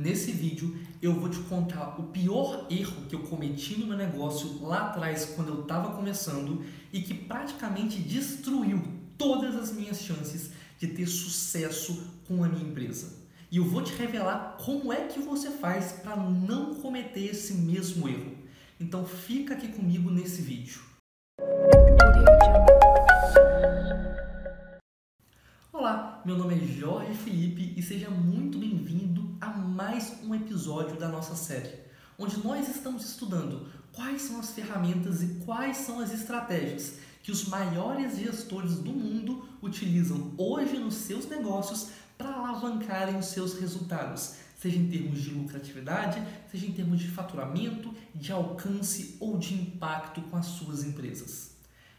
Nesse vídeo eu vou te contar o pior erro que eu cometi no meu negócio lá atrás quando eu estava começando e que praticamente destruiu todas as minhas chances de ter sucesso com a minha empresa. E eu vou te revelar como é que você faz para não cometer esse mesmo erro. Então fica aqui comigo nesse vídeo. Meu nome é Jorge Felipe e seja muito bem-vindo a mais um episódio da nossa série, onde nós estamos estudando quais são as ferramentas e quais são as estratégias que os maiores gestores do mundo utilizam hoje nos seus negócios para alavancarem os seus resultados, seja em termos de lucratividade, seja em termos de faturamento, de alcance ou de impacto com as suas empresas.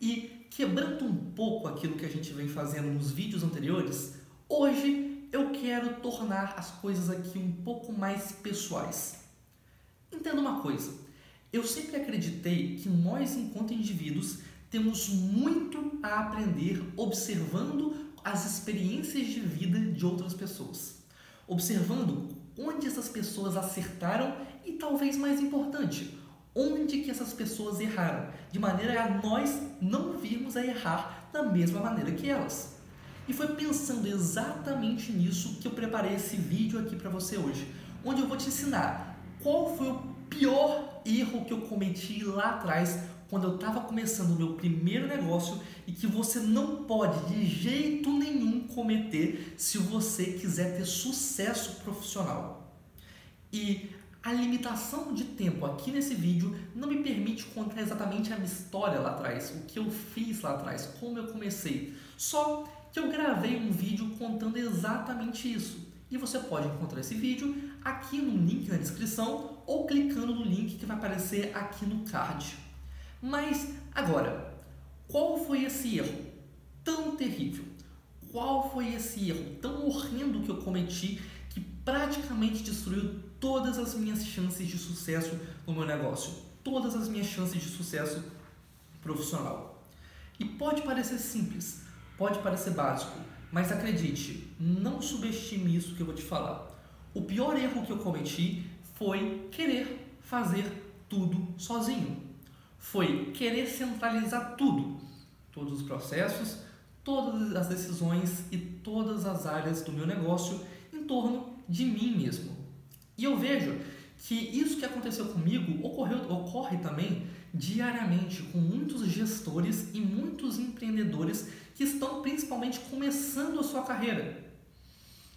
E quebrando um pouco aquilo que a gente vem fazendo nos vídeos anteriores, hoje eu quero tornar as coisas aqui um pouco mais pessoais. Entenda uma coisa, eu sempre acreditei que nós, enquanto indivíduos, temos muito a aprender observando as experiências de vida de outras pessoas, observando onde essas pessoas acertaram e talvez mais importante, onde que essas pessoas erraram, de maneira a nós não virmos a errar da mesma maneira que elas. E foi pensando exatamente nisso que eu preparei esse vídeo aqui para você hoje, onde eu vou te ensinar qual foi o pior erro que eu cometi lá atrás quando eu estava começando o meu primeiro negócio e que você não pode de jeito nenhum cometer se você quiser ter sucesso profissional. E a limitação de tempo aqui nesse vídeo não me permite contar exatamente a minha história lá atrás, o que eu fiz lá atrás, como eu comecei. Só que eu gravei um vídeo contando exatamente isso. E você pode encontrar esse vídeo aqui no link na descrição ou clicando no link que vai aparecer aqui no card. Mas agora, qual foi esse erro tão terrível? Qual foi esse erro tão horrendo que eu cometi que praticamente destruiu todas as minhas chances de sucesso no meu negócio, todas as minhas chances de sucesso profissional. E pode parecer simples, pode parecer básico, mas acredite, não subestime isso que eu vou te falar. O pior erro que eu cometi foi querer fazer tudo sozinho. Foi querer centralizar tudo, todos os processos, todas as decisões e todas as áreas do meu negócio em torno de mim mesmo. E eu vejo que isso que aconteceu comigo ocorreu, ocorre também diariamente com muitos gestores e muitos empreendedores que estão principalmente começando a sua carreira.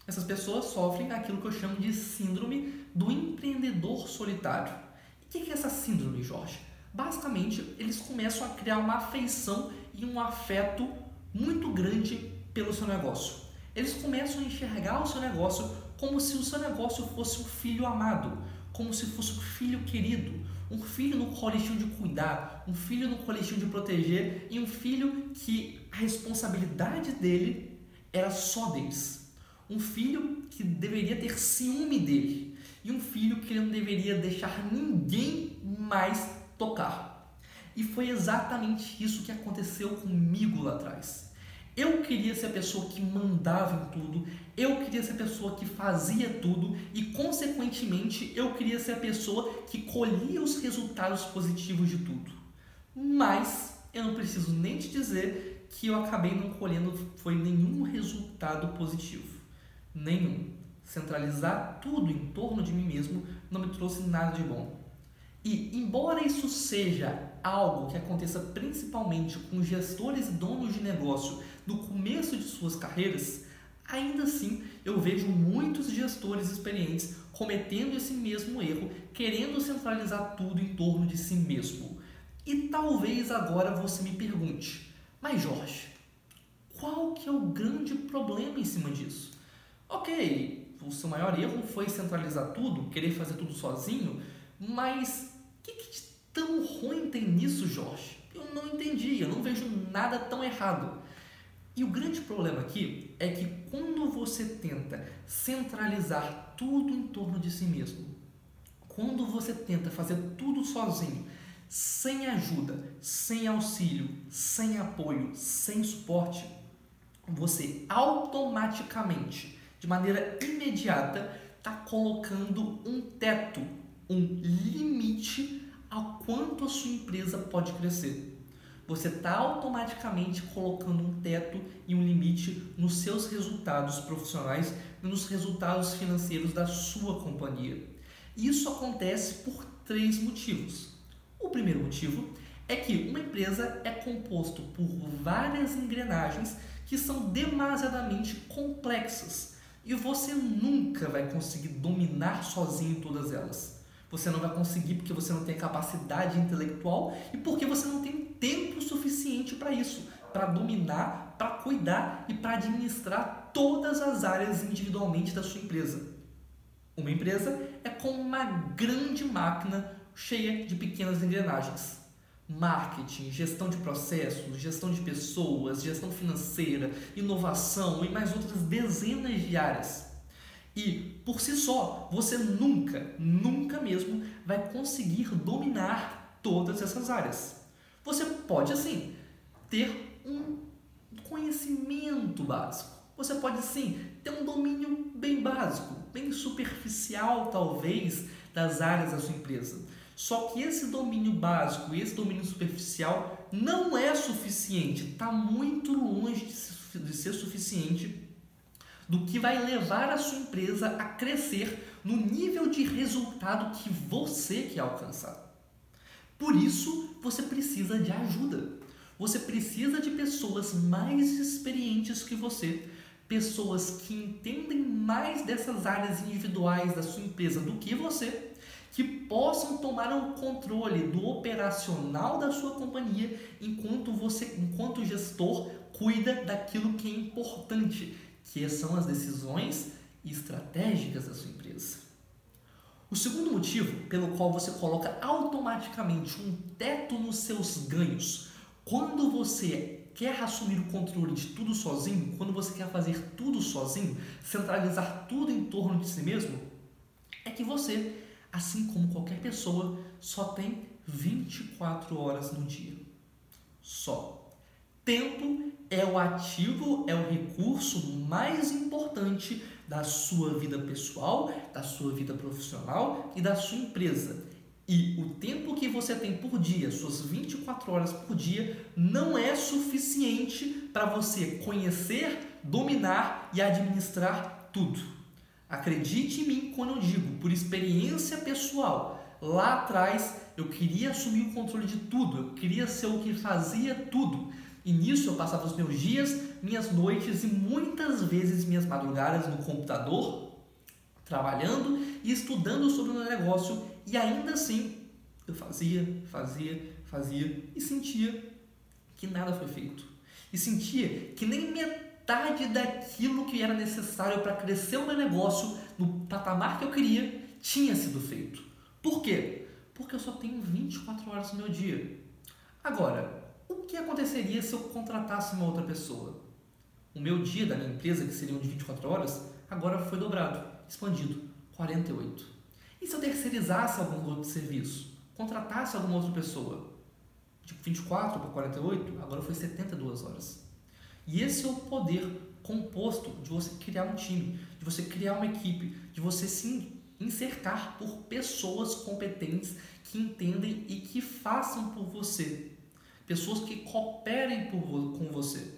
Essas pessoas sofrem aquilo que eu chamo de síndrome do empreendedor solitário. E o que é essa síndrome, Jorge? Basicamente, eles começam a criar uma afeição e um afeto muito grande pelo seu negócio. Eles começam a enxergar o seu negócio como se o seu negócio fosse um filho amado, como se fosse um filho querido, um filho no tinham de cuidar, um filho no tinham de proteger e um filho que a responsabilidade dele era só deles. Um filho que deveria ter ciúme dele e um filho que ele não deveria deixar ninguém mais tocar. E foi exatamente isso que aconteceu comigo lá atrás. Eu queria ser a pessoa que mandava em tudo, eu queria ser a pessoa que fazia tudo e, consequentemente, eu queria ser a pessoa que colhia os resultados positivos de tudo. Mas eu não preciso nem te dizer que eu acabei não colhendo foi nenhum resultado positivo. Nenhum. Centralizar tudo em torno de mim mesmo não me trouxe nada de bom. E, embora isso seja algo que aconteça principalmente com gestores e donos de negócio no começo de suas carreiras, ainda assim eu vejo muitos gestores experientes cometendo esse mesmo erro, querendo centralizar tudo em torno de si mesmo. E talvez agora você me pergunte, mas Jorge, qual que é o grande problema em cima disso? Ok, o seu maior erro foi centralizar tudo, querer fazer tudo sozinho, mas o que, que tão ruim tem nisso, Jorge? Eu não entendi, eu não vejo nada tão errado. E o grande problema aqui é que quando você tenta centralizar tudo em torno de si mesmo, quando você tenta fazer tudo sozinho, sem ajuda, sem auxílio, sem apoio, sem suporte, você automaticamente, de maneira imediata, está colocando um teto, um limite a quanto a sua empresa pode crescer. Você está automaticamente colocando um teto e um limite nos seus resultados profissionais e nos resultados financeiros da sua companhia. Isso acontece por três motivos. O primeiro motivo é que uma empresa é composto por várias engrenagens que são demasiadamente complexas e você nunca vai conseguir dominar sozinho todas elas. Você não vai conseguir porque você não tem capacidade intelectual e porque você não tem tempo suficiente para isso, para dominar, para cuidar e para administrar todas as áreas individualmente da sua empresa. Uma empresa é como uma grande máquina cheia de pequenas engrenagens. Marketing, gestão de processos, gestão de pessoas, gestão financeira, inovação e mais outras dezenas de áreas. E por si só, você nunca, nunca mesmo vai conseguir dominar todas essas áreas. Você pode, assim, ter um conhecimento básico. Você pode, sim, ter um domínio bem básico, bem superficial, talvez, das áreas da sua empresa. Só que esse domínio básico, esse domínio superficial, não é suficiente, está muito longe de ser suficiente do que vai levar a sua empresa a crescer no nível de resultado que você quer alcançar. Por isso, você precisa de ajuda. Você precisa de pessoas mais experientes que você, pessoas que entendem mais dessas áreas individuais da sua empresa do que você, que possam tomar o controle do operacional da sua companhia enquanto você, enquanto gestor, cuida daquilo que é importante, que são as decisões estratégicas da sua empresa. O segundo motivo pelo qual você coloca automaticamente um teto nos seus ganhos, quando você quer assumir o controle de tudo sozinho, quando você quer fazer tudo sozinho, centralizar tudo em torno de si mesmo, é que você, assim como qualquer pessoa, só tem 24 horas no dia. Só. Tempo é o ativo, é o recurso mais importante da sua vida pessoal, da sua vida profissional e da sua empresa. E o tempo que você tem por dia, suas 24 horas por dia, não é suficiente para você conhecer, dominar e administrar tudo. Acredite em mim quando eu digo, por experiência pessoal, lá atrás eu queria assumir o controle de tudo, eu queria ser o que fazia tudo. E nisso eu passava os meus dias, minhas noites e muitas vezes minhas madrugadas no computador, trabalhando e estudando sobre o meu negócio, e ainda assim eu fazia, fazia, fazia e sentia que nada foi feito. E sentia que nem metade daquilo que era necessário para crescer o meu negócio no patamar que eu queria tinha sido feito. Por quê? Porque eu só tenho 24 horas no meu dia. Agora, o que aconteceria se eu contratasse uma outra pessoa? O meu dia da minha empresa, que seriam de 24 horas, agora foi dobrado, expandido, 48. E se eu terceirizasse algum outro serviço? Contratasse alguma outra pessoa? De 24 para 48, agora foi 72 horas. E esse é o poder composto de você criar um time, de você criar uma equipe, de você se encercar por pessoas competentes que entendem e que façam por você pessoas que cooperem por, com você.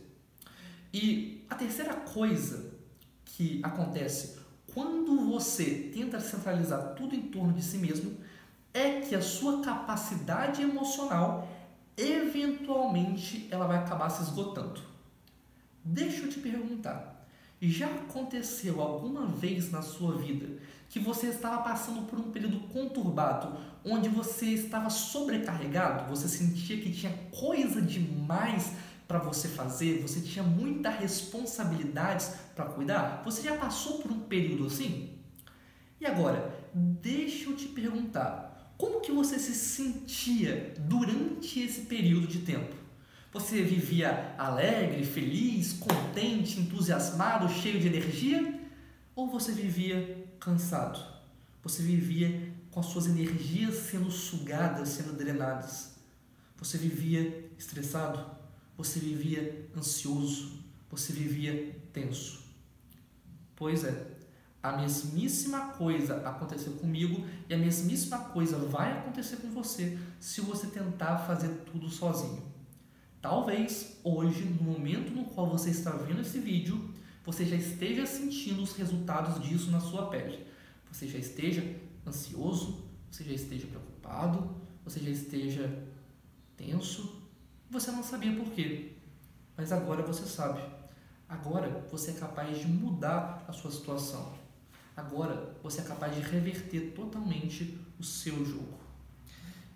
E a terceira coisa que acontece quando você tenta centralizar tudo em torno de si mesmo é que a sua capacidade emocional eventualmente ela vai acabar se esgotando. Deixa eu te perguntar, já aconteceu alguma vez na sua vida que você estava passando por um período conturbado, onde você estava sobrecarregado, você sentia que tinha coisa demais para você fazer, você tinha muitas responsabilidades para cuidar? Você já passou por um período assim? E agora, deixa eu te perguntar, como que você se sentia durante esse período de tempo? Você vivia alegre, feliz, contente, entusiasmado, cheio de energia? Ou você vivia cansado? Você vivia com as suas energias sendo sugadas, sendo drenadas? Você vivia estressado? Você vivia ansioso? Você vivia tenso? Pois é, A mesmíssima coisa aconteceu comigo e a mesmíssima coisa vai acontecer com você se você tentar fazer tudo sozinho. Talvez hoje, no momento no qual você está vendo esse vídeo, você já esteja sentindo os resultados disso na sua pele. Você já esteja ansioso, você já esteja preocupado, você já esteja tenso, você não sabia por quê. Mas agora você sabe. Agora você é capaz de mudar a sua situação. Agora você é capaz de reverter totalmente o seu jogo.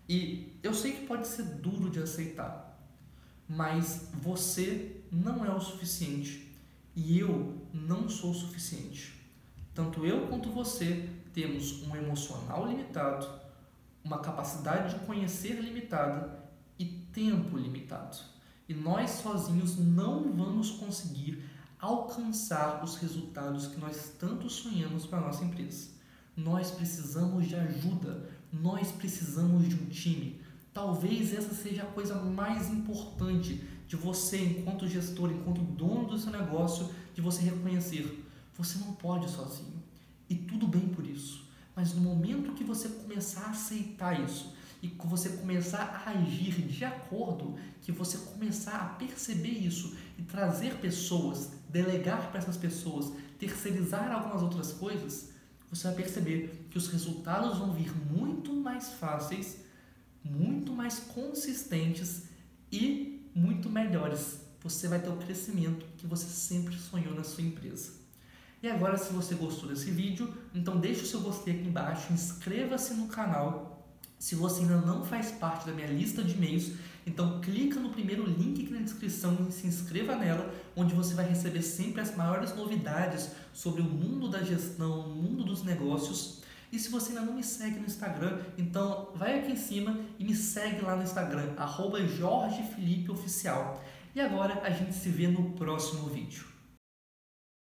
E eu sei que pode ser duro de aceitar, mas você não é o suficiente e eu não sou o suficiente. Tanto eu quanto você temos um emocional limitado, uma capacidade de conhecer limitada e tempo limitado. E nós sozinhos não vamos conseguir alcançar os resultados que nós tanto sonhamos para a nossa empresa. Nós precisamos de ajuda, nós precisamos de um time. Talvez essa seja a coisa mais importante de você, enquanto gestor, enquanto dono do seu negócio, de você reconhecer. Você não pode sozinho. E tudo bem por isso. Mas no momento que você começar a aceitar isso, e que você começar a agir de acordo, que você começar a perceber isso e trazer pessoas, delegar para essas pessoas, terceirizar algumas outras coisas, você vai perceber que os resultados vão vir muito mais fáceis, muito mais consistentes e muito melhores. Você vai ter o crescimento que você sempre sonhou na sua empresa. E agora, se você gostou desse vídeo, então deixe o seu gostei aqui embaixo, inscreva-se no canal se você ainda não faz parte da minha lista de e-mails, então clica no primeiro link aqui na descrição e se inscreva nela, onde você vai receber sempre as maiores novidades sobre o mundo da gestão, o mundo dos negócios. E se você ainda não me segue no Instagram, então vai aqui em cima e me segue lá no Instagram, arroba Jorge Felipe Oficial. E agora a gente se vê no próximo vídeo.